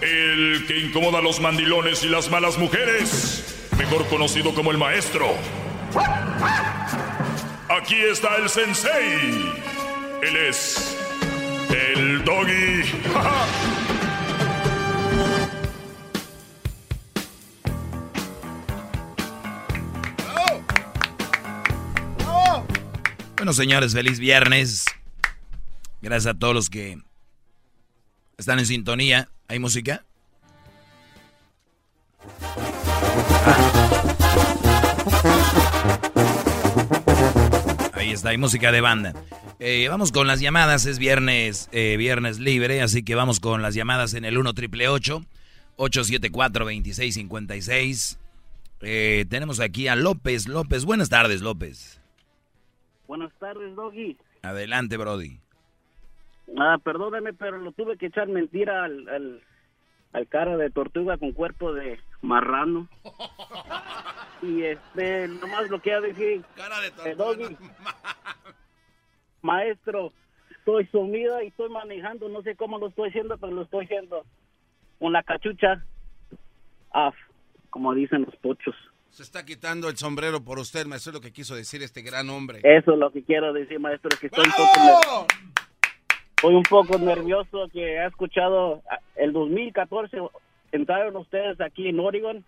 el que incomoda a los mandilones y las malas mujeres, mejor conocido como el maestro. Aquí está el sensei. Él es el doggy. Bueno, señores, feliz viernes. Gracias a todos los que están en sintonía. ¿Hay música? Ahí está, hay música de banda. Eh, vamos con las llamadas, es viernes, eh, viernes libre, así que vamos con las llamadas en el 1 triple 874 2656 eh, tenemos aquí a López. López, buenas tardes, López. Buenas tardes, Doggy. Adelante, Brody. Ah, perdóname, pero lo tuve que echar mentira al, al, cara de tortuga con cuerpo de marrano. y este, nomás lo que ha decir. Cara de tortuga. maestro, estoy sumida y estoy manejando, no sé cómo lo estoy haciendo, pero lo estoy haciendo. Con la cachucha af, como dicen los pochos. Se está quitando el sombrero por usted, maestro, es lo que quiso decir este gran hombre. Eso es lo que quiero decir, maestro, es que estoy poco Estoy un poco nervioso que he escuchado el 2014 entraron ustedes aquí en Oregon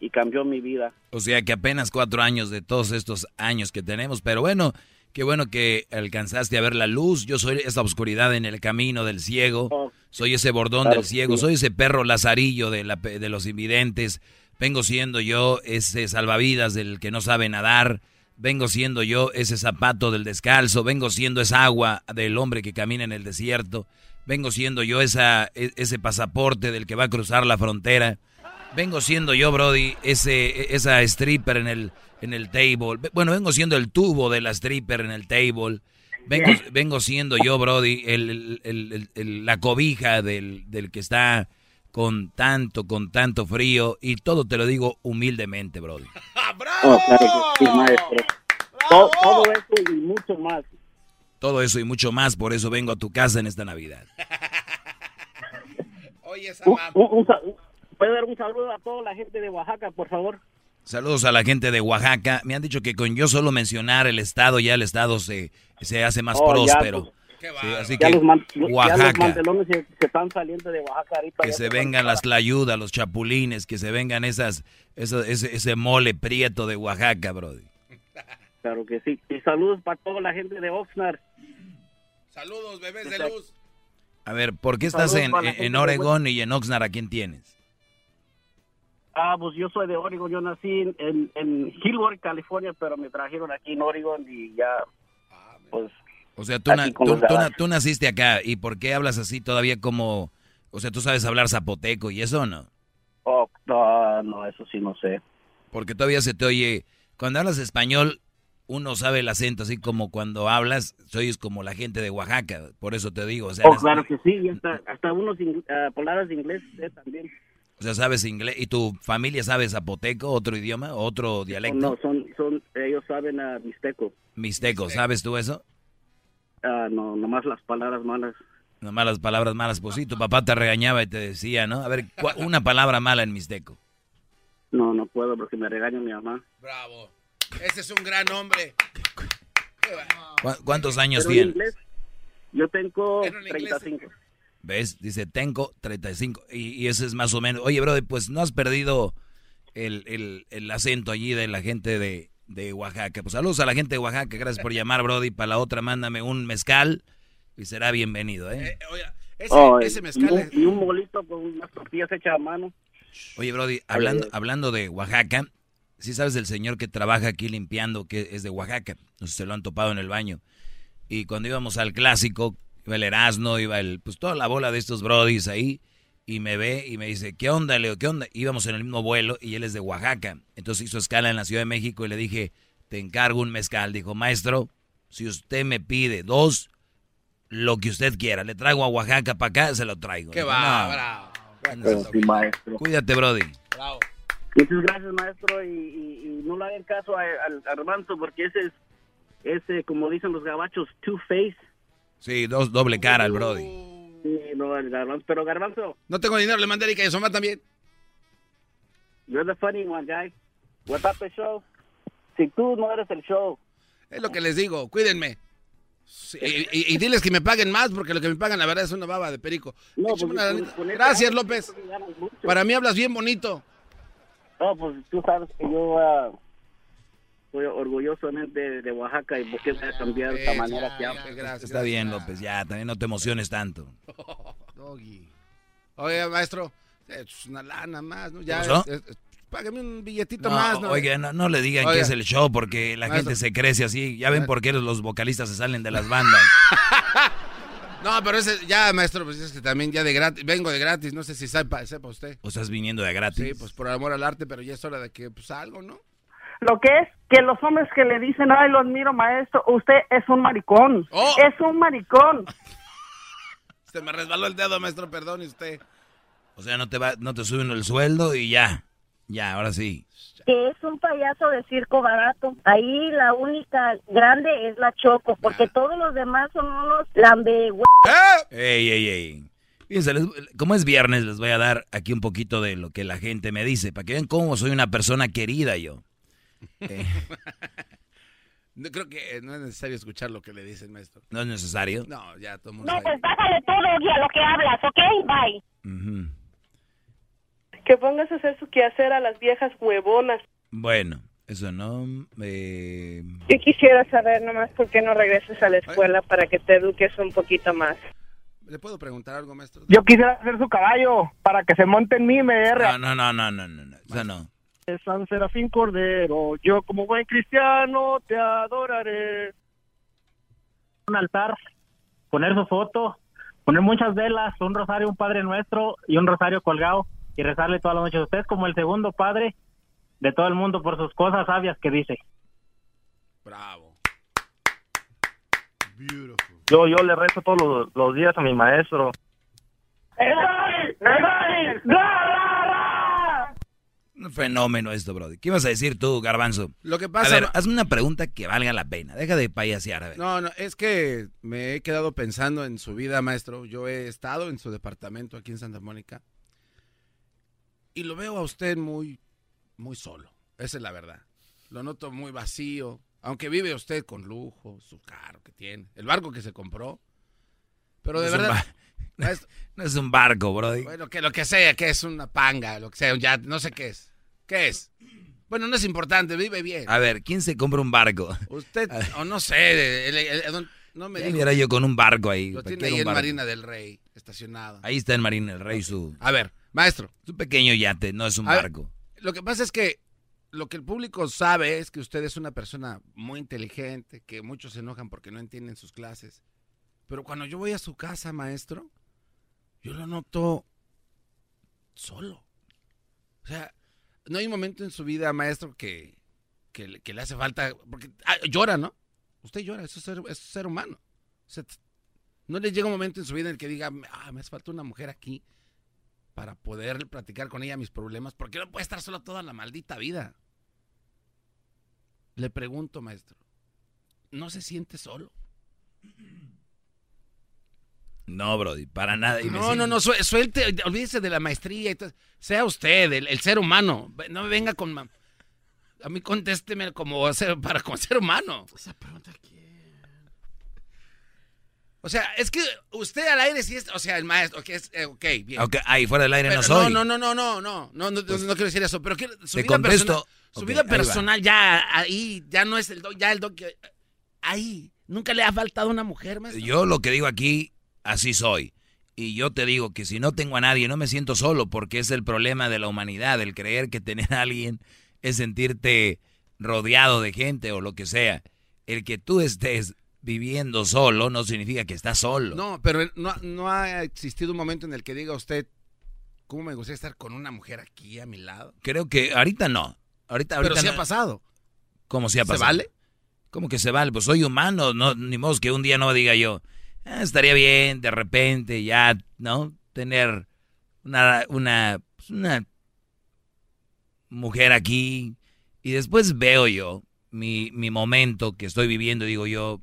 y cambió mi vida. O sea que apenas cuatro años de todos estos años que tenemos, pero bueno, qué bueno que alcanzaste a ver la luz. Yo soy esa oscuridad en el camino del ciego, oh. soy ese bordón del ciego, soy ese perro lazarillo de, la, de los invidentes. Vengo siendo yo ese salvavidas del que no sabe nadar vengo siendo yo ese zapato del descalzo, vengo siendo esa agua del hombre que camina en el desierto, vengo siendo yo esa, e, ese pasaporte del que va a cruzar la frontera, vengo siendo yo, Brody, ese, esa stripper en el, en el table, bueno, vengo siendo el tubo de la stripper en el table, vengo, vengo siendo yo, Brody, la cobija del, del que está con tanto, con tanto frío y todo te lo digo humildemente, Brody. ¡Bravo! Oh, maestro. Todo, eso y mucho más. Todo eso y mucho más, por eso vengo a tu casa en esta Navidad. Oye, ¿Puede dar un saludo a toda la gente de Oaxaca, por favor? Saludos a la gente de Oaxaca. Me han dicho que con yo solo mencionar el estado, ya el estado se, se hace más oh, próspero. Pues, así que Oaxaca. se, están saliendo de Oaxaca Que se vengan las tlayudas, los chapulines, que se vengan esas, ese, ese mole prieto de Oaxaca, Brody. Claro que sí. Y saludos para toda la gente de Oxnard. Saludos, bebés de luz. A ver, ¿por qué estás en, en Oregón y en Oxnard? ¿A quién tienes? Ah, pues yo soy de Oregon. Yo nací en, en, Hillsborough, California, pero me trajeron aquí en Oregon y ya, ah, pues o sea, tú, tú, naciste acá. ¿Y por qué hablas así todavía como... O sea, tú sabes hablar zapoteco y eso no? Oh, no, no, eso sí no sé. Porque todavía se te oye... Cuando hablas español, uno sabe el acento, así como cuando hablas, soy como la gente de Oaxaca. Por eso te digo. O sea, oh, claro que sí. Hasta, hasta unos uh, palabras de inglés también. O sea, sabes inglés. ¿Y tu familia sabe zapoteco, otro idioma, otro dialecto? No, son, son ellos saben a mixteco. Mixteco, ¿sabes tú eso? Ah, no, nomás las palabras malas. Nomás las palabras malas. Pues sí, tu papá te regañaba y te decía, ¿no? A ver, una palabra mala en mixteco. No, no puedo porque me regaña mi mamá. Bravo. Ese es un gran hombre. ¿Cuántos años tienes? Yo tengo 35. ¿Ves? Dice, tengo 35. Y, y ese es más o menos. Oye, brother, pues no has perdido el, el, acento allí de la gente de, de, Oaxaca. Pues saludos a la gente de Oaxaca, gracias por llamar, Brody. Para la otra, mándame un mezcal y será bienvenido, ¿eh? eh ese, mezcal. Y un, bolito con unas tortillas hechas a mano. Oye, Brody, hablando, hablando de Oaxaca, si sabes del señor que trabaja aquí limpiando, que es de Oaxaca? No sé si se lo han topado en el baño. Y cuando íbamos al clásico, iba el Erasmo, iba el, pues toda la bola de estos brodis ahí y me ve y me dice, ¿qué onda, Leo? ¿Qué onda? Íbamos en el mismo vuelo y él es de Oaxaca. Entonces hizo escala en la Ciudad de México y le dije, te encargo un mezcal. Dijo, maestro, si usted me pide dos, lo que usted quiera, le traigo a Oaxaca para acá, se lo traigo. Qué va, bravo. Cuídate, Brody. Bravo. Muchas gracias, maestro, y, no le hagan caso al Armando porque ese es, ese, como dicen los gabachos, two-face. Sí, dos, doble cara el Brody. No, el garbanzo. Pero garbanzo. No tengo dinero, le mandé a Erika y Soma también. You're the funny one, guy. What about the show? Si tú no eres el show. Es lo que les digo, cuídenme. y, diles que me paguen más, porque lo que me pagan, la verdad, es una baba de perico. No, pues, Gracias, López. Para mí hablas bien bonito. No, pues tú sabes que yo uh, soy orgullosamente de Oaxaca y porque voy a cambiar de esta manera que hablo. Está bien, López, ya, también no te emociones tanto. Oye, maestro, es una lana más, ¿no? Ya, págame un billetito más, ¿no? Oiga, no, le digan que es el show porque la gente se crece así. Ya ven por qué los vocalistas se salen de las bandas. No, pero ese, ya, maestro, pues es que también ya de gratis, vengo de gratis, no sé si sepa, sepa usted. ¿O estás viniendo de gratis? Sí, pues por amor al arte, pero ya es hora de que, pues algo, ¿no? Lo que es que los hombres que le dicen, ay, lo admiro, maestro, usted es un maricón. Oh. Es un maricón. Se me resbaló el dedo, maestro, perdone usted. O sea, no te va, no te suben el sueldo y ya. Ya, ahora sí. Que es un payaso de circo barato. Ahí la única grande es la Choco, porque ah. todos los demás son unos lambe... ¿Eh? Ey, ey, ey. Fíjense, como es viernes, les voy a dar aquí un poquito de lo que la gente me dice, para que vean cómo soy una persona querida yo. Eh. no creo que no es necesario escuchar lo que le dicen, maestro. ¿No es necesario? No, ya todo No, pues bájale todo a lo que hablas, ¿ok? Bye. Que pongas a hacer su quehacer a las viejas huevonas. Bueno, eso no... Eh... Yo quisiera saber nomás por qué no regreses a la escuela para que te eduques un poquito más. ¿Le puedo preguntar algo, maestro? Yo quisiera hacer su caballo para que se monte en mí, me No, no, no, no, no, no, no. no. San Serafín Cordero, yo como buen cristiano te adoraré. Un altar, poner su foto, poner muchas velas, un rosario, un Padre Nuestro y un rosario colgado y rezarle toda la noche a usted como el segundo Padre de todo el mundo por sus cosas sabias que dice. Bravo. Yo, yo le rezo todos los, días a mi maestro. Un fenómeno esto, Brody. ¿Qué ibas a decir tú, Garbanzo? Lo que pasa... A ver, hazme una pregunta que valga la pena. Deja de payasear, a ver. No, no, es que me he quedado pensando en su vida, maestro. Yo he estado en su departamento aquí en Santa Mónica. Y lo veo a usted muy, muy solo. Esa es la verdad. Lo noto muy vacío. Aunque vive usted con lujo, su carro que tiene, el barco que se compró. Pero de verdad... No es un barco, Brody. Bueno, que lo que sea, que es una panga, lo que sea, ya no sé qué es. ¿Qué es? Bueno, no es importante, vive bien. A ver, ¿quién se compra un barco? Usted, o no sé, no me diga. yo con un barco ahí. Lo tiene ahí en Marina del Rey, estacionado. Ahí está en Marina del Rey su... A ver, maestro. Es un pequeño yate, no es un barco. lo que pasa es que lo que el público sabe es que usted es una persona muy inteligente, que muchos se enojan porque no entienden sus clases. Pero cuando yo voy a su casa, maestro, yo lo noto solo. O sea, no hay un momento en su vida, maestro, que, que, le hace falta, porque ah, llora, ¿no? Usted llora, eso es ser, ser humano. no le llega un momento en su vida en el que diga, ah, me hace falta una mujer aquí para poder platicar con ella mis problemas, porque no puede estar solo toda la maldita vida. Le pregunto, maestro, ¿no se siente solo? No, Brody, para nada. no, no, no, suelte, olvídese de la maestría. Y sea usted, el, ser humano. No me venga con... A mí contésteme como ser, para como ser humano. Esa pregunta quién. O sea, es que usted al aire sí es, o sea, el maestro, ok, es, eh, ok, bien. Aunque ahí fuera del aire Pero no soy. No, no, no, no, no, no, no, Pues, no quiero decir eso, pero quiero, su te vida contesto. personal, su vida ahí personal ya ahí, ya no es el doc, ya el doc, que- ahí, nunca le ha faltado una mujer, maestro. Yo lo que digo aquí, así soy. Y yo te digo que si no tengo a nadie, no me siento solo, porque es el problema de la humanidad, el creer que tener a alguien es sentirte rodeado de gente o lo que sea. El que tú estés viviendo solo no significa que estás solo. No, pero no, no ha existido un momento en el que diga usted, ¿cómo me gustaría estar con una mujer aquí a mi lado? Creo que ahorita no. Ahorita, Pero ahorita sí no. ha pasado. ¿Cómo se ha ¿Se pasado? vale? ¿Cómo que se vale? Pues soy humano, no, ni modo que un día no diga yo, "Ah, estaría bien de repente ya, ¿no? Tener una, una, pues, una mujer aquí. Y después veo yo mi, mi momento que estoy viviendo, digo yo,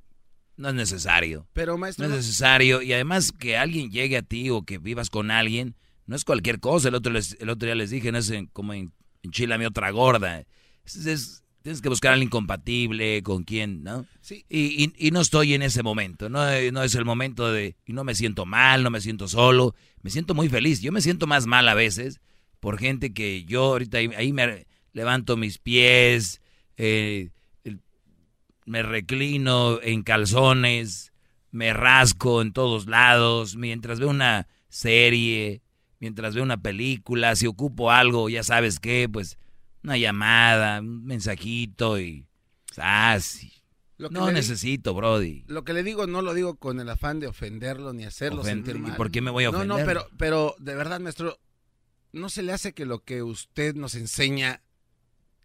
no es necesario. Pero No maestro, es necesario. Y además que alguien llegue a ti o que vivas con alguien, no es cualquier cosa. El otro, les- el otro día les dije, no es en- como en, enchilame otra gorda. Es- es- tienes que buscar a alguien incompatible, con quien, ¿no? sí, Y, y- y no estoy en ese momento. No, no es el momento de... Y no me siento mal, no me siento solo. Me siento muy feliz. Yo me siento más mal a veces por gente que yo ahorita ahí, ahí me levanto mis pies, eh, me reclino en calzones, me rasco en todos lados, mientras veo una serie, mientras veo una película, si ocupo algo, ya sabes qué, pues una llamada, un mensajito y... Lo que, No necesito, Brody. lo que le digo no lo digo con el afán de ofenderlo ni hacerlo Ofen- sentir ¿y mal. por qué me voy a No, no, ofender? pero, pero de verdad, maestro, ¿no se le hace que lo que usted nos enseña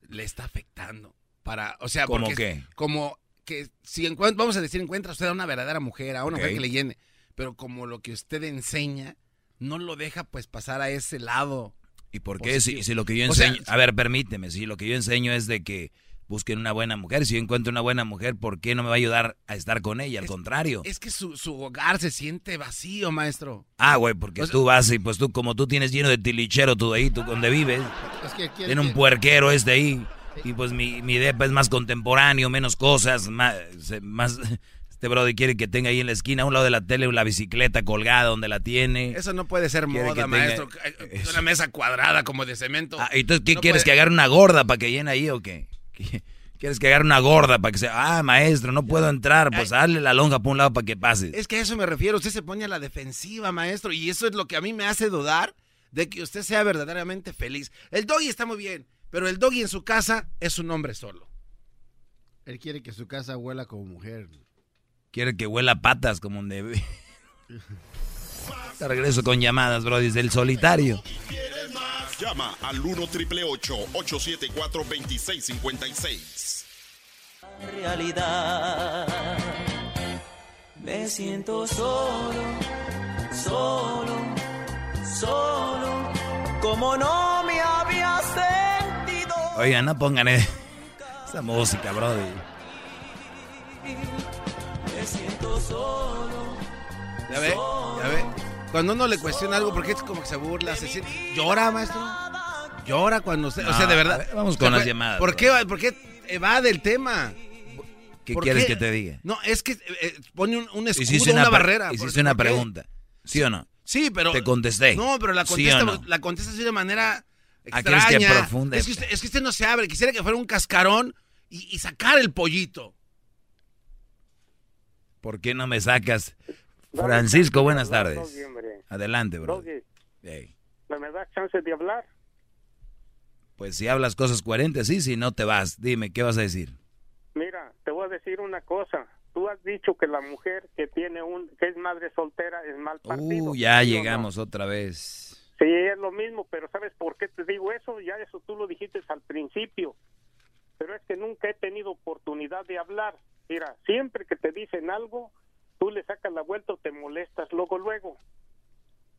le está afectando? Para, o sea, ¿Cómo porque qué? como que si vamos a decir encuentra usted a una verdadera mujer, a una mujer que le llene, pero como lo que usted enseña no lo deja pues pasar a ese lado. ¿Y por qué? Si, si lo que yo O sea, enseño... a ver, permíteme. Si lo que yo enseño es de que busquen una buena mujer, si yo encuentro una buena mujer, ¿por qué no me va a ayudar a estar con ella? Al Es- contrario. Es que su, su hogar se siente vacío, maestro. Ah, güey, porque O sea- tú vas y pues tú, como tú tienes lleno de tilichero tú ahí, tú donde vives, Es que tiene un que- puerquero este ahí. Y pues mi, mi depa es más contemporáneo, menos cosas, más este brother quiere que tenga ahí en la esquina, a un lado de la tele, la bicicleta colgada donde la tiene. Eso no puede ser Quiere moda, tenga- maestro. Una mesa cuadrada como de cemento. Ah, entonces, ¿qué No quieres? puede- ¿Que agarre una gorda para que llene ahí o qué? ¿Qué- ¿Quieres que agarre una gorda para que sea, ah, maestro, no puedo entrar? Pues dale la lonja por un lado para que pase. Es que a eso me refiero. Usted se pone a la defensiva, maestro. Y eso es lo que a mí me hace dudar de que usted sea verdaderamente feliz. El doggy está muy bien, pero el doggy en su casa es un hombre solo. Él quiere que su casa huela como mujer. Quiere que huela patas como un debe. Te regreso con llamadas, bro, desde el solitario. ¿Quieres más? Llama al 1 triple 874 2656. realidad. Me siento solo, solo, solo, como no me había sentido. Oigan, no pongan eh, esa música, bro. Siento solo. Ya ve, ya ve. Cuando uno le cuestiona algo, porque es como que se burla, se siente. ¿Llora, maestro? ¿Llora cuando usted.? o sea, No, de verdad. ver, vamos con las llamadas, ¿Por qué, ¿Por qué evade el tema? ¿Qué ¿Por quieres qué? que te diga? No, es que eh, pone un, un escudo, Hiciste una, una, barrera. ¿Por- Hiciste una pregunta. ¿Sí o no? Sí, pero. Te contesté. No, pero la ¿Sí contesta, o no? la contesta así de manera Ah, extraña. ¿quieres que profunde? Es que, usted, es que usted no se abre. Quisiera que fuera un cascarón y, y sacar el pollito. ¿Por qué no me sacas? Francisco, buenas tardes. Doggy. Adelante, bro. Doggy, Ey, ¿me das chance de hablar? Pues si hablas cosas coherentes, sí, si no te vas. Dime, ¿qué vas a decir? Mira, te voy a decir una cosa. Tú has dicho que la mujer que tiene un que es madre soltera es mal partido. Uh, ya ¿sí o no? llegamos otra vez. Sí, es lo mismo, pero ¿sabes por qué te digo eso? Ya eso tú lo dijiste al principio. Pero es que nunca he tenido oportunidad de hablar. Mira, siempre que te dicen algo, tú le sacas la vuelta o te molestas luego, luego.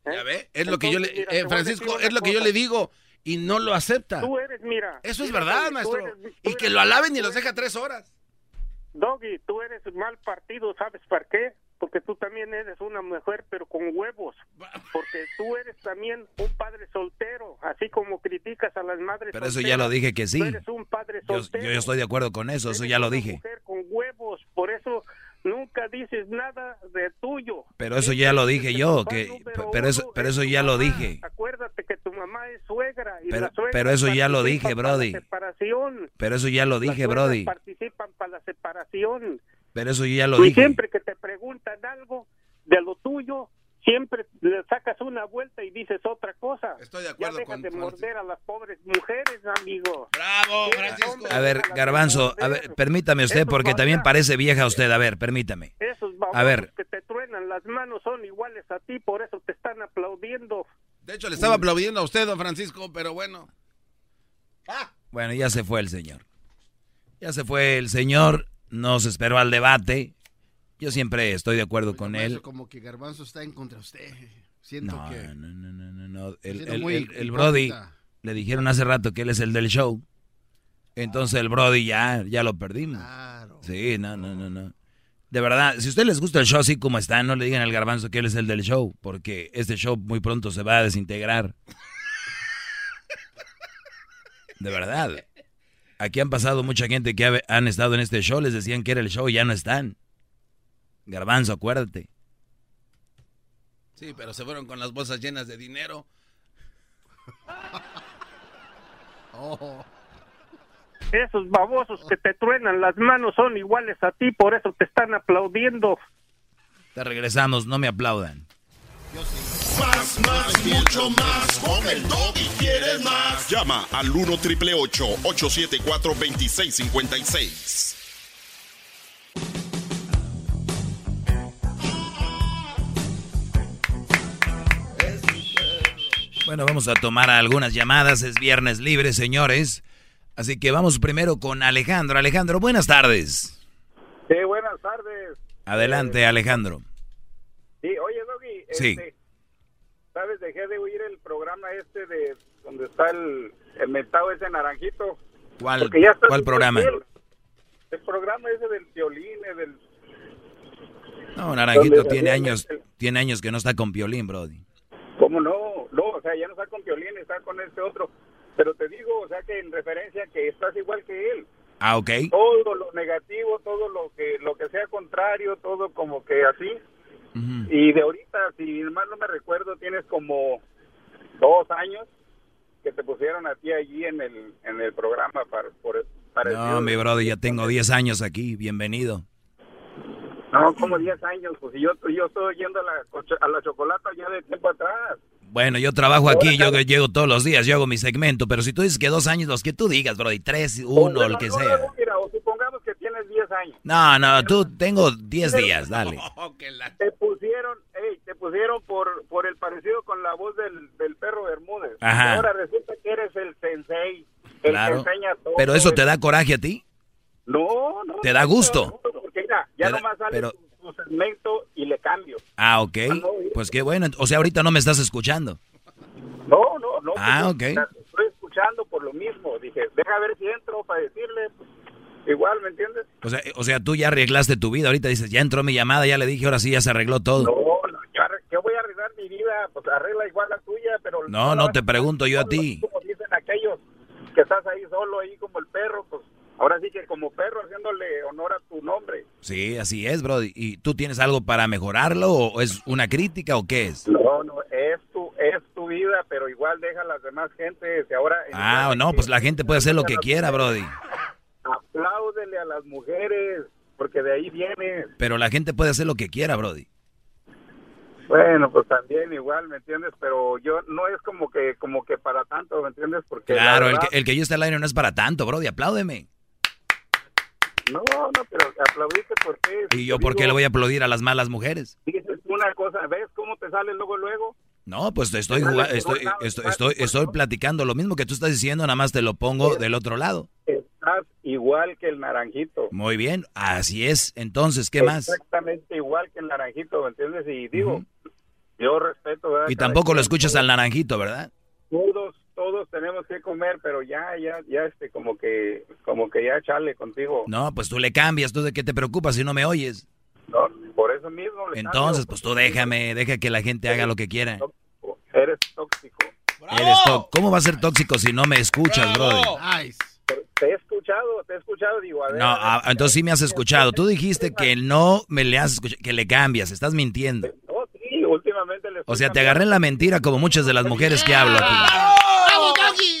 ¿Eh? ¿Ya ve? Es lo que yo le. Mira, eh, Francisco, es lo que yo le digo y no lo acepta. Tú eres, mira. Eso es mira, verdad, tú maestro. eres- Y que lo alaben y los deja tres horas. Doggy, tú eres mal partido, ¿sabes por qué? Porque tú también eres una mujer, pero con huevos. Porque tú eres también un padre soltero, así como criticas a las madres Pero eso solteras. ya lo dije que sí. Tú eres un padre Yo, soltero. yo estoy de acuerdo con eso, eso Eres ya lo una dije. mujer con huevos, por eso nunca dices nada de tuyo. Pero eso ya lo dije yo, que pero eso pero eso ya lo dije. Acuérdate que tu mamá es suegra y Pero, la suegra pero eso ya lo dije, Brody. separación. Pero eso ya lo dije, Brody. participan para la separación. Pero eso yo ya lo y dije. siempre que te preguntan algo de lo tuyo, siempre le sacas una vuelta y dices otra cosa. Estoy de Ya acuerdo deja con de morder a las pobres mujeres, amigo. Bravo, Francisco. A ver, Garbanzo, a ver, permítame usted porque también parece vieja usted. A ver, permítame. Esos A ver. que te truenan las manos son iguales a ti, por eso te están aplaudiendo. De hecho, le estaba aplaudiendo a usted, don Francisco, pero bueno. Bueno, ya se fue el señor. Ya se fue el señor, nos esperó al debate. Yo siempre estoy de acuerdo con él. Como que Garbanzo está en contra de usted. Siento No, que... no, no, no, no, no. El, el- el- el Brody le dijeron hace rato que él es el del show. Entonces el Brody ya, ya lo perdimos. Sí, no, no, no, no. De verdad, si a ustedes les gusta el show así como está, no le digan al garbanzo que él es el del show, porque este show muy pronto se va a desintegrar. De verdad. Aquí han pasado mucha gente que ha- han estado en este show, les decían que era el show y ya no están. Garbanzo, acuérdate. Sí, pero se fueron con las bolsas llenas de dinero. Oh. Esos babosos que te truenan las manos son iguales a ti, por eso te están aplaudiendo. Te regresamos, no me aplaudan. Más, más, mucho más. Con el y quieres más. Llama al 1 triple 874 2656. Bueno, vamos a tomar algunas llamadas. Es viernes libre, señores. Así que vamos primero con Alejandro. Alejandro, buenas tardes. Sí, buenas tardes. Adelante, Alejandro. Sí, oye, Doggy, Sí. este, ¿sabes? Dejé de oír el programa este de donde está el, el mentado ese naranjito. ¿Cuál, ya cuál programa? El, el programa ese del violín, eh, del... No, Naranjito ¿Dónde tiene años, tiene años que no está con Piolín, Brody. ¿Cómo no? No, o sea, ya no está con violín, está con este otro. Pero te digo, o sea, que en referencia que estás igual que él. Ah, ok. Todo lo negativo, todo lo que lo que sea contrario, todo como que así. Y de ahorita, si mal no me recuerdo, tienes como dos años que te pusieron a ti allí en el en el programa para por para No, mi Brody, ya tengo 10 años aquí. Bienvenido. No, como 10 años, pues yo yo estoy yendo a la a la chocolata ya de tiempo atrás. Bueno, yo trabajo aquí, yo llego todos los días, yo hago mi segmento, pero si tú dices que dos años, los que tú digas, Brody, tres, uno, el que No, no, sea. no, mira, o que tienes 10 años. No, no, tú tengo 10 días, dale. Te pusieron, ey, te pusieron por por el parecido con la voz del, del perro Bermúdez. Ajá. Ahora resulta que eres el sensei, el Claro. que enseña todo. Pero eso te da coraje a ti, No, no. te da no, gusto. no, Porque mira, ya da- nomás sale pero- tu, tu segmento y le cambio. Ah, ok. Pues qué bueno. O sea, ahorita no me estás escuchando. No, no, no. Ah, pues, ok. Estoy escuchando por lo mismo. Dije, deja ver si entro para decirle. pues, igual, ¿me entiendes? O sea, o sea, tú ya arreglaste tu vida. Ahorita dices, ya entró mi llamada, ya le dije, ahora sí ya se arregló todo. No, no, yo, voy a arreglar mi vida, pues arregla igual la tuya, pero... No, no te pregunto yo a ti. Como dicen aquellos que estás ahí solo, ahí como el perro, pues ahora sí que como perro haciéndole honor a tu nombre. Sí, así es, Brody. ¿Y tú tienes algo para mejorarlo o es una crítica o qué es? No, no, es tu, es tu vida, pero igual deja a las demás gentes. Ahora Ah, no, pues la gente puede hacer lo que quiera, Brody. A las mujeres, porque de ahí vienes. Pero la gente puede hacer lo que quiera, Brody. Bueno, pues también igual, ¿me entiendes? Pero yo no es como que como que para tanto, ¿me entiendes? Porque la Claro, el que, el que yo esté al aire no es para tanto, Brody. Apláudeme. No, no, pero aplaudiste por qué. ¿Y yo por qué le voy a aplaudir a las malas mujeres? Dices una cosa, ¿ves cómo te sale luego, luego? No, pues estoy jugando, estoy, estoy, estoy, estoy platicando lo mismo que tú estás diciendo, nada más te lo pongo del otro lado. Estás igual que el naranjito. Muy bien, así es. Entonces, ¿qué más? Exactamente igual que el naranjito, ¿me entiendes? Y digo, yo respeto, ¿verdad? Y tampoco lo quien. escuchas al naranjito, ¿verdad? Todos, todos tenemos que comer, pero ya, ya, ya, este, como que, como que ya chale contigo. No, pues tú le cambias, tú de qué te preocupas si no me oyes. No, por eso mismo. le Entonces, cambio. pues tú déjame, deja que la gente haga lo que quiera. Eres tóxico. Eres ¿Cómo va a ser tóxico si no me escuchas, Brody? Te he escuchado te he escuchado, digo, a ver. No, ah, entonces sí me has escuchado. Tú dijiste que no me le has escuchado, que le cambias, estás mintiendo. Oh, sí, últimamente le O sea, te agarré en la mentira como muchas de las mujeres que hablo aquí.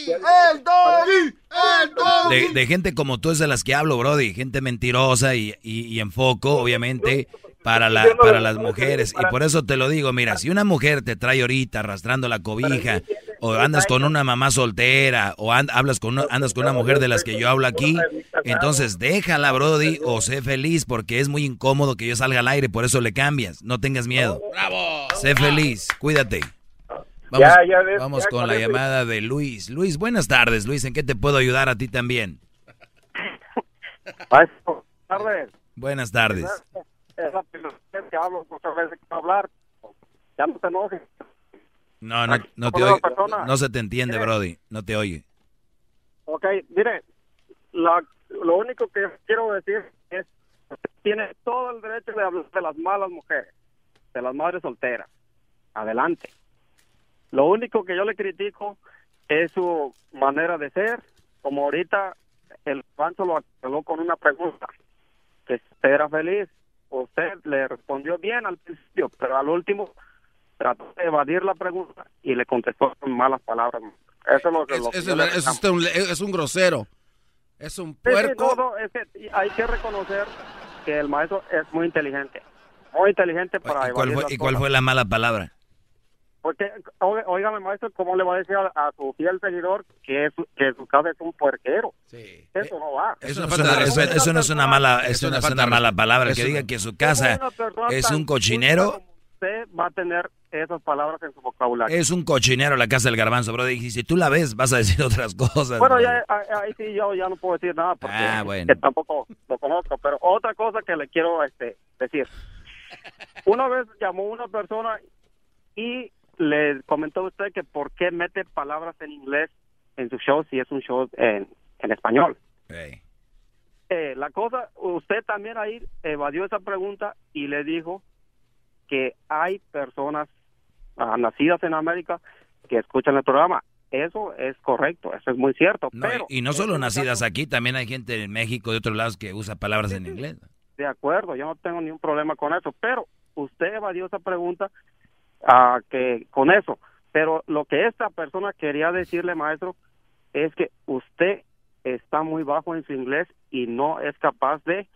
¡El doggy! ¡El doggy! De, de gente como tú es de las que hablo, Brody. Gente mentirosa y, y, y en foco, obviamente, para, la, para las mujeres. Y por eso te lo digo, mira, si una mujer te trae ahorita arrastrando la cobija, o andas con una mamá soltera, o and- hablas con una- andas con una mujer de las que yo hablo aquí, entonces déjala, Brody, o sé feliz, porque es muy incómodo que yo salga al aire, por eso le cambias. No tengas miedo. ¡Bravo! Sé feliz, cuídate. Vamos, Ya, ya ves, vamos ya con la llamada de Luis. Luis, buenas tardes, Luis. ¿En qué te puedo ayudar a ti también? Buenas tardes. Buenas tardes. Es la primera vez que hablo, muchas veces quiero hablar. Ya no te enojes. No, no, no te oye. No se te entiende, Brody. No te oye. Ok, mire, la, lo único que quiero decir es tiene todo el derecho de hablar de las malas mujeres, de las madres solteras. Adelante. Lo único que yo le critico es su manera de ser, como ahorita el Pancho lo aclaró con una pregunta, que usted era feliz, usted le respondió bien al principio, pero al último trató de evadir la pregunta y le contestó con malas palabras. Eso es lo que, lo es, ver- es usted un, es un grosero. Es un Sí, sí, puerco. no, no, es que hay que reconocer que el maestro es muy inteligente. Muy inteligente para ¿Y cuál, evadir fue, ¿Y cuál fue la mala palabra? Porque, oí- óigame, maestro, ¿cómo le va a decir a, a su fiel seguidor que, es, que su casa es un puerquero? Eso no va. Eso, no es una, eso- eso no es una mala, eso no es una mala palabra. Que diga que su casa es un cochinero. Usted va a tener esas palabras en su vocabulario. Es un cochinero la casa del garbanzo, Brody. Y si tú la ves, vas a decir otras cosas. Bueno, ya, ahí ahí sí yo ya no puedo decir nada porque Ah, bueno. que tampoco lo conozco. Pero otra cosa que le quiero este, decir. Una vez llamó una persona y le comentó a usted que por qué mete palabras en inglés en su show si es un show en, en español. Eh, la cosa, usted también ahí evadió esa pregunta y le dijo que hay personas ah, nacidas en América que escuchan el programa. Eso es correcto, eso es muy cierto. No, pero y no solo nacidas aquí, también hay gente en México de otros lados que usa palabras en inglés. De acuerdo, yo no tengo ningún problema con eso, pero usted evadió esa pregunta ah, que con eso. Pero lo que esta persona quería decirle, maestro, es que usted está muy bajo en su inglés y no es capaz de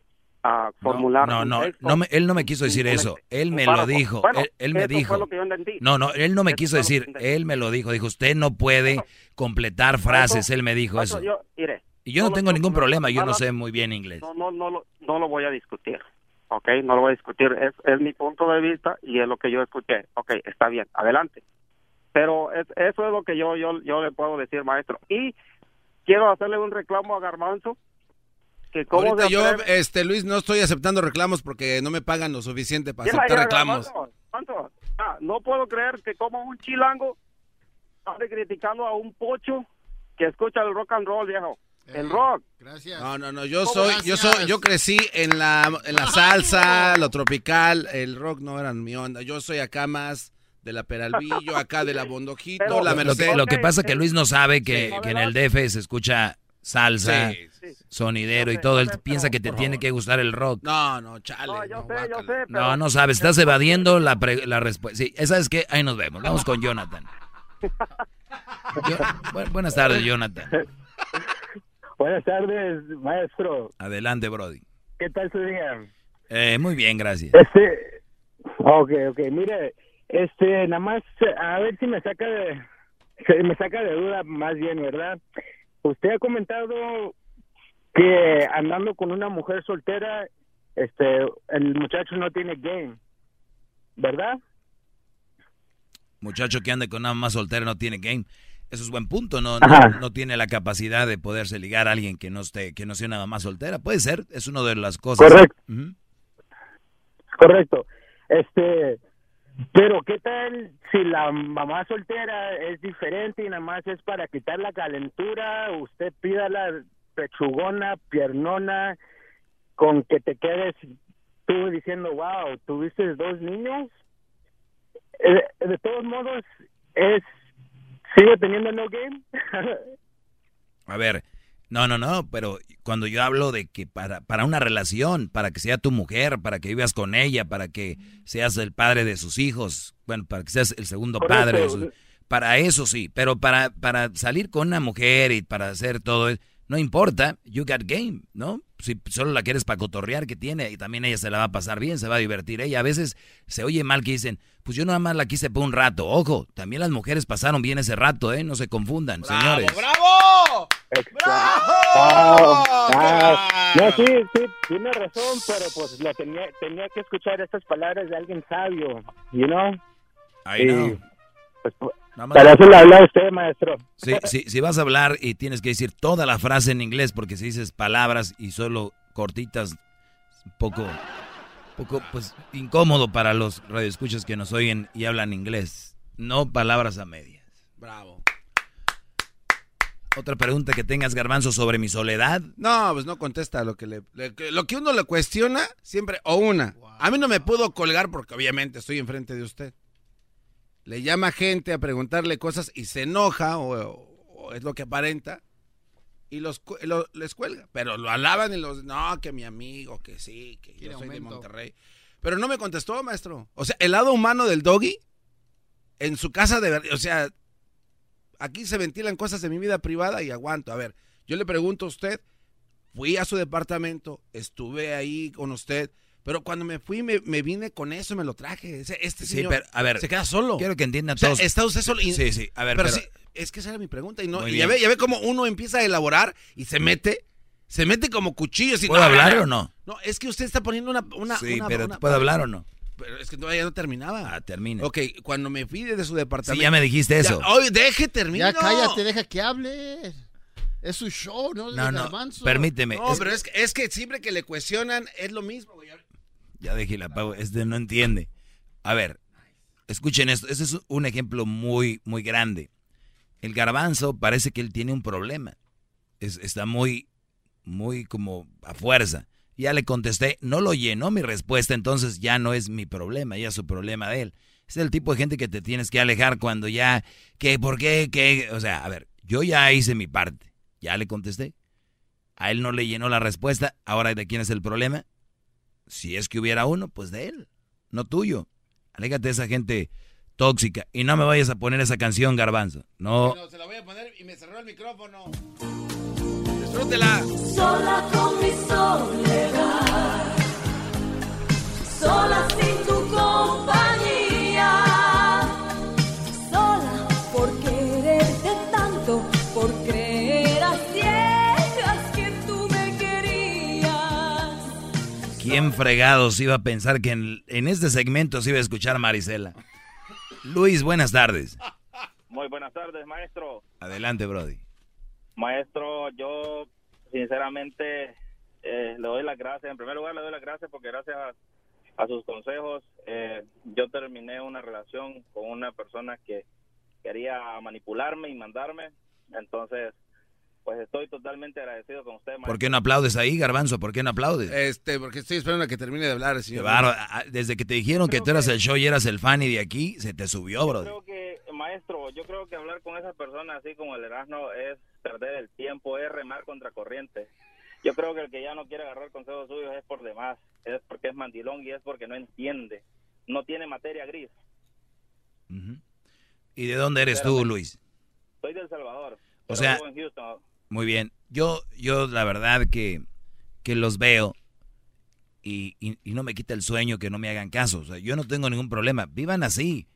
ah, formular. No, no, no me- él no me quiso decir eso. Él me lo dijo. Bueno, él, él me fue dijo. lo que yo entendí. No, no, él no me Eso quiso decir. Él me lo dijo. Dijo, usted no puede completar frases. Él me dijo eso. yo- Y yo no tengo ningún problema. Yo no sé muy bien inglés. No, no, no, lo, no lo voy a discutir. ¿Ok? No lo voy a discutir. Es, es mi punto de vista y es lo que yo escuché. Ok, está bien, adelante. Pero es- eso es lo que yo, yo, yo le puedo decir, maestro. Y quiero hacerle un reclamo a Garbanzo. Que cómo Ahorita yo, este Luis, no estoy aceptando reclamos porque no me pagan lo suficiente para aceptar reclamos. Ah, no puedo creer que como un chilango ande criticando a un pocho que escucha el rock and roll, viejo. El rock. Gracias. No, no, no, yo soy, yo soy, yo crecí en la, en la salsa, lo tropical, el rock no era mi onda. Yo soy acá más de la Peralvillo, acá de la Bondojito, Pero- la Lo Merced. que, lo que pasa es que Luis no sabe que, Sí. que en el DF se escucha salsa, Sí, sonidero y sé, todo. Él sé, piensa que te tiene que gustar el rock. No, no, chale. No, yo no, sé, yo sé. pero- No, no sabes. Estás evadiendo la, pre- la respuesta. Sí, esa es que ahí nos vemos. Vamos con Jonathan. Yo- bu- buenas tardes, Jonathan. Buenas tardes, maestro. Adelante, Brody. ¿Qué tal su día? Eh, muy bien, gracias. Este, ok, ok, mire, este, nada más, a ver si me saca de, me saca de duda más bien, ¿verdad? Usted ha comentado que andando con una mujer soltera, este, el muchacho no tiene game, ¿verdad? Muchacho que ande con una más soltera no tiene game. Eso es buen punto. No, no, tiene la capacidad de poderse ligar a alguien que no esté, que no sea una mamá soltera. Puede ser. Es una de las cosas. Correcto. Correcto. Este, pero ¿qué tal si la mamá soltera es diferente y nada más es para quitar la calentura? Usted pida la pechugona, piernona, con que te quedes tú diciendo, wow, tuviste dos niños. Eh, de todos modos, es sigue teniendo no game. A ver, No, no, no, pero cuando yo hablo de que para, para una relación, para que sea tu mujer, para que vivas con ella, para que seas el padre de sus hijos, bueno, para que seas el segundo padre de sus para eso sí, pero para, para salir con una mujer y para hacer todo, no importa, you got game, ¿no? Si solo la quieres para cotorrear que tiene y también ella se la va a pasar bien, se va a divertir ella. A veces se oye mal que dicen, pues yo nada más la quise por un rato. Ojo, también las mujeres pasaron bien ese rato, ¿eh? No se confundan, señores. ¡Bravo! ¡Bravo! Ah, no, sí, sí, tiene razón, pero pues lo tenía, tenía que escuchar estas palabras de alguien sabio, you know? Know. Pues, para eso le habla a usted, maestro. Sí, sí, si vas a hablar y tienes que decir toda la frase en inglés, porque si dices palabras y solo cortitas, un poco, poco pues, incómodo para los radioescuchas que nos oyen y hablan inglés. No palabras a medias. Bravo. Otra pregunta que tengas, Garbanzo, sobre mi soledad. No, pues no contesta lo que le, lo que uno le cuestiona siempre o una. A mí no me pudo colgar porque obviamente estoy enfrente de usted. Le llama gente a preguntarle cosas y se enoja o, o es lo que aparenta y los lo- les cuelga, pero lo alaban y los no que mi amigo, que sí, que yo soy de. Monterrey. Pero no me contestó, maestro. O sea, el lado humano del doggy en su casa de verdad, o sea, aquí se ventilan cosas de mi vida privada y aguanto. A ver, yo le pregunto a usted, fui a su departamento, estuve ahí con usted, pero cuando me fui me, me vine con eso, me lo traje. Ese- Este Sí, señor pero, a ver, se queda solo. Quiero que entiendan O sea, todos. está usted solo. y- Sí, sí, a ver, pero, pero- sí, es que esa era mi pregunta. Y, no, y ya, ve, ya ve cómo uno empieza a elaborar y se mete, se mete como cuchillos. Y, ¿Puedo no, hablar no, o no? No, es que usted está poniendo una... una Sí, una- pero una- ¿puedo hablar o no? Pero es que todavía no terminaba. Ah, termina. Ok, cuando me fui desde su departamento... Sí, ya me dijiste Ya, eso. oye, deje, termino. Ya cállate, deja que hable. Es su show, ¿no? No, no, permíteme. No, es- pero es que, es que siempre que le cuestionan es lo mismo, güey. Ya dejé la pago, este no entiende. A ver, escuchen esto, ese es un ejemplo muy, muy grande. El garbanzo parece que él tiene un problema. Es- está muy, muy como a fuerza. Ya le contesté, no lo llenó mi respuesta, entonces ya no es mi problema, ya es su problema de él. Es el tipo de gente que te tienes que alejar cuando ya, que, ¿por qué? que O sea, a ver, yo ya hice mi parte, ya le contesté. A él no le llenó la respuesta, ahora ¿de quién es el problema? Si es que hubiera uno, pues de él, no tuyo. Alégate de esa gente tóxica. Y no me vayas a poner esa canción, garbanzo. No. se la voy a poner y me cerró el micrófono. Disfrútela. Sola con mi soledad, sola sin tu compañía, ¿Quién fregados iba a pensar que en, en este segmento se iba a escuchar Marisela? Luis, buenas tardes. Muy buenas tardes, maestro. Adelante, Brody. Maestro, yo sinceramente eh, le doy las gracias. En primer lugar, le doy las gracias porque gracias a, a sus consejos eh, yo terminé una relación con una persona que quería manipularme y mandarme. Entonces, pues estoy totalmente agradecido con usted, ¿Por qué no aplaudes ahí, garbanzo? ¿Por qué no aplaudes? Este, porque estoy esperando a que termine de hablar, señor. bárbaro. Ah, Desde que te dijeron que tú eras el show y eras el fan y de aquí, se te subió, Brody. creo que, maestro, yo creo que hablar con esa persona así como el Erasmo es perder el tiempo, es remar contra corriente. Yo creo que el que ya no quiere agarrar consejos suyos es por demás, es porque es mandilón y es porque no entiende, no tiene materia gris. ¿Y de dónde eres tú, Luis? Soy del Salvador. O pero sea- vivo en Houston. Muy bien. Yo, yo la verdad que, que los veo y, y- y no me quita el sueño que no me hagan caso. O sea, yo no tengo ningún problema. Vivan así.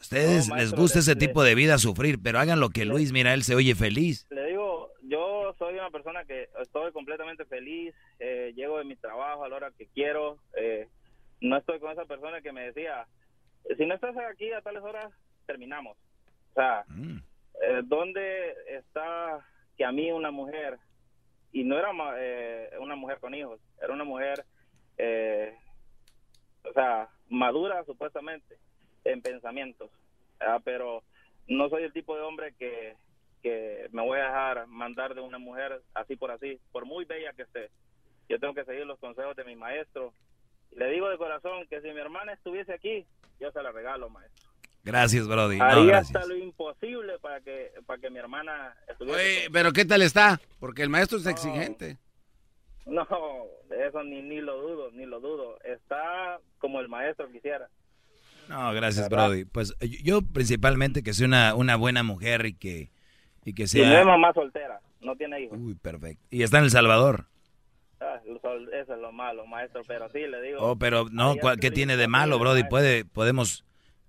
Ustedes No, les gusta le- ese le- tipo de vida sufrir, pero hagan lo que Luis, mira, él se oye feliz. Le digo, yo soy una persona que estoy completamente feliz, eh, llego de mi trabajo a la hora que quiero, eh, no estoy con esa persona que me decía, si no estás aquí a tales horas, terminamos. O sea, eh, ¿dónde está que a mí una mujer, y no era eh, una mujer con hijos, era una mujer, eh, o sea, madura supuestamente en pensamientos, pero no soy el tipo de hombre que, que me voy a dejar mandar de una mujer así por así, por muy bella que esté. Yo tengo que seguir los consejos de mi maestro. Le digo de corazón que si mi hermana estuviese aquí, yo se la regalo, maestro. Gracias, Brody. No, Haría gracias. hasta lo imposible para que, para que mi hermana estuviera. Oye, pero ¿qué tal está? Porque el maestro es exigente. No, de eso ni, ni lo dudo, ni lo dudo. Está como el maestro quisiera. No, gracias, Brody. Pues yo, yo principalmente que sea una, una buena mujer y que, y que Y no es sea... mamá soltera, no tiene hijos. Uy, perfecto. Y está en El Salvador. Ah, eso es lo malo, maestro, pero sí, le digo. Oh, pero no, haría ¿cuál- ¿qué tiene de malo, Brody? Puede, podemos,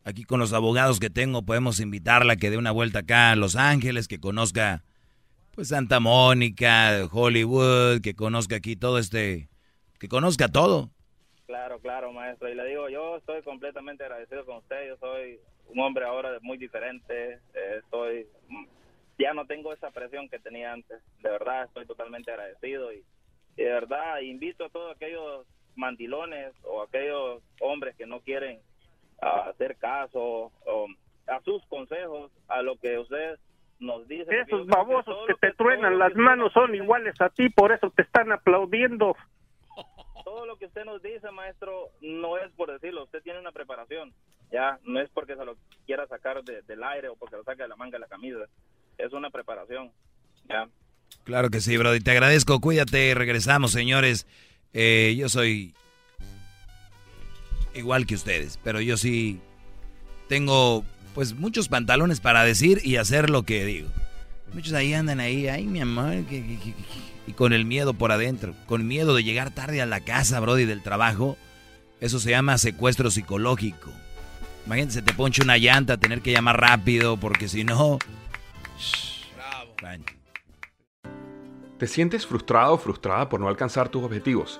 aquí con los abogados que tengo, podemos invitarla que dé una vuelta acá a Los Ángeles, que conozca, pues, Santa Mónica, Hollywood, que conozca aquí todo este, que conozca todo. Claro, claro, maestro. Y le digo, yo estoy completamente agradecido con usted. Yo soy un hombre ahora muy diferente. eh, ya no tengo esa presión que tenía antes. De verdad, estoy totalmente agradecido. Y de verdad, invito a todos aquellos mandilones o aquellos hombres que no quieren ah, hacer caso o, a sus consejos, a lo que usted nos dice. Esos babosos que te truenan las manos son iguales a ti, por eso te están aplaudiendo. todo lo que usted nos dice, maestro, no es por decirlo. Usted tiene una preparación. Ya, no es porque se lo quiera sacar de- del aire o porque lo saque de la manga de la camisa. Es una preparación. Ya. Claro que sí, Brody. Te agradezco. Cuídate. Regresamos, señores. Eh, yo soy igual que ustedes, pero yo sí tengo pues muchos pantalones para decir y hacer lo que digo. Muchos ahí andan ahí, ay mi amor, que- que- que- y con el miedo por adentro, con miedo de llegar tarde a la casa, Brody, del trabajo. Eso se llama secuestro psicológico. Imagínate, se te ponche una llanta, tener que llamar rápido, porque si no... Bravo. ¿Te sientes frustrado o frustrada por no alcanzar tus objetivos?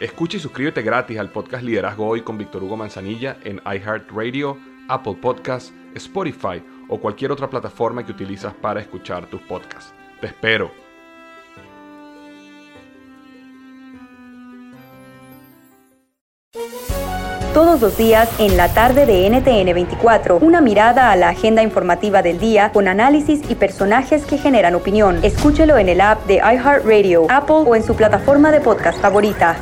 Escucha y suscríbete gratis al podcast Liderazgo Hoy con Víctor Hugo Manzanilla en iHeartRadio, Apple Podcasts, Spotify o cualquier otra plataforma que utilizas para escuchar tus podcasts. Te espero. Todos los días en la tarde de NTN 24, una mirada a la agenda informativa del día con análisis y personajes que generan opinión. Escúchelo en el app de iHeartRadio, Apple o en su plataforma de podcast favorita.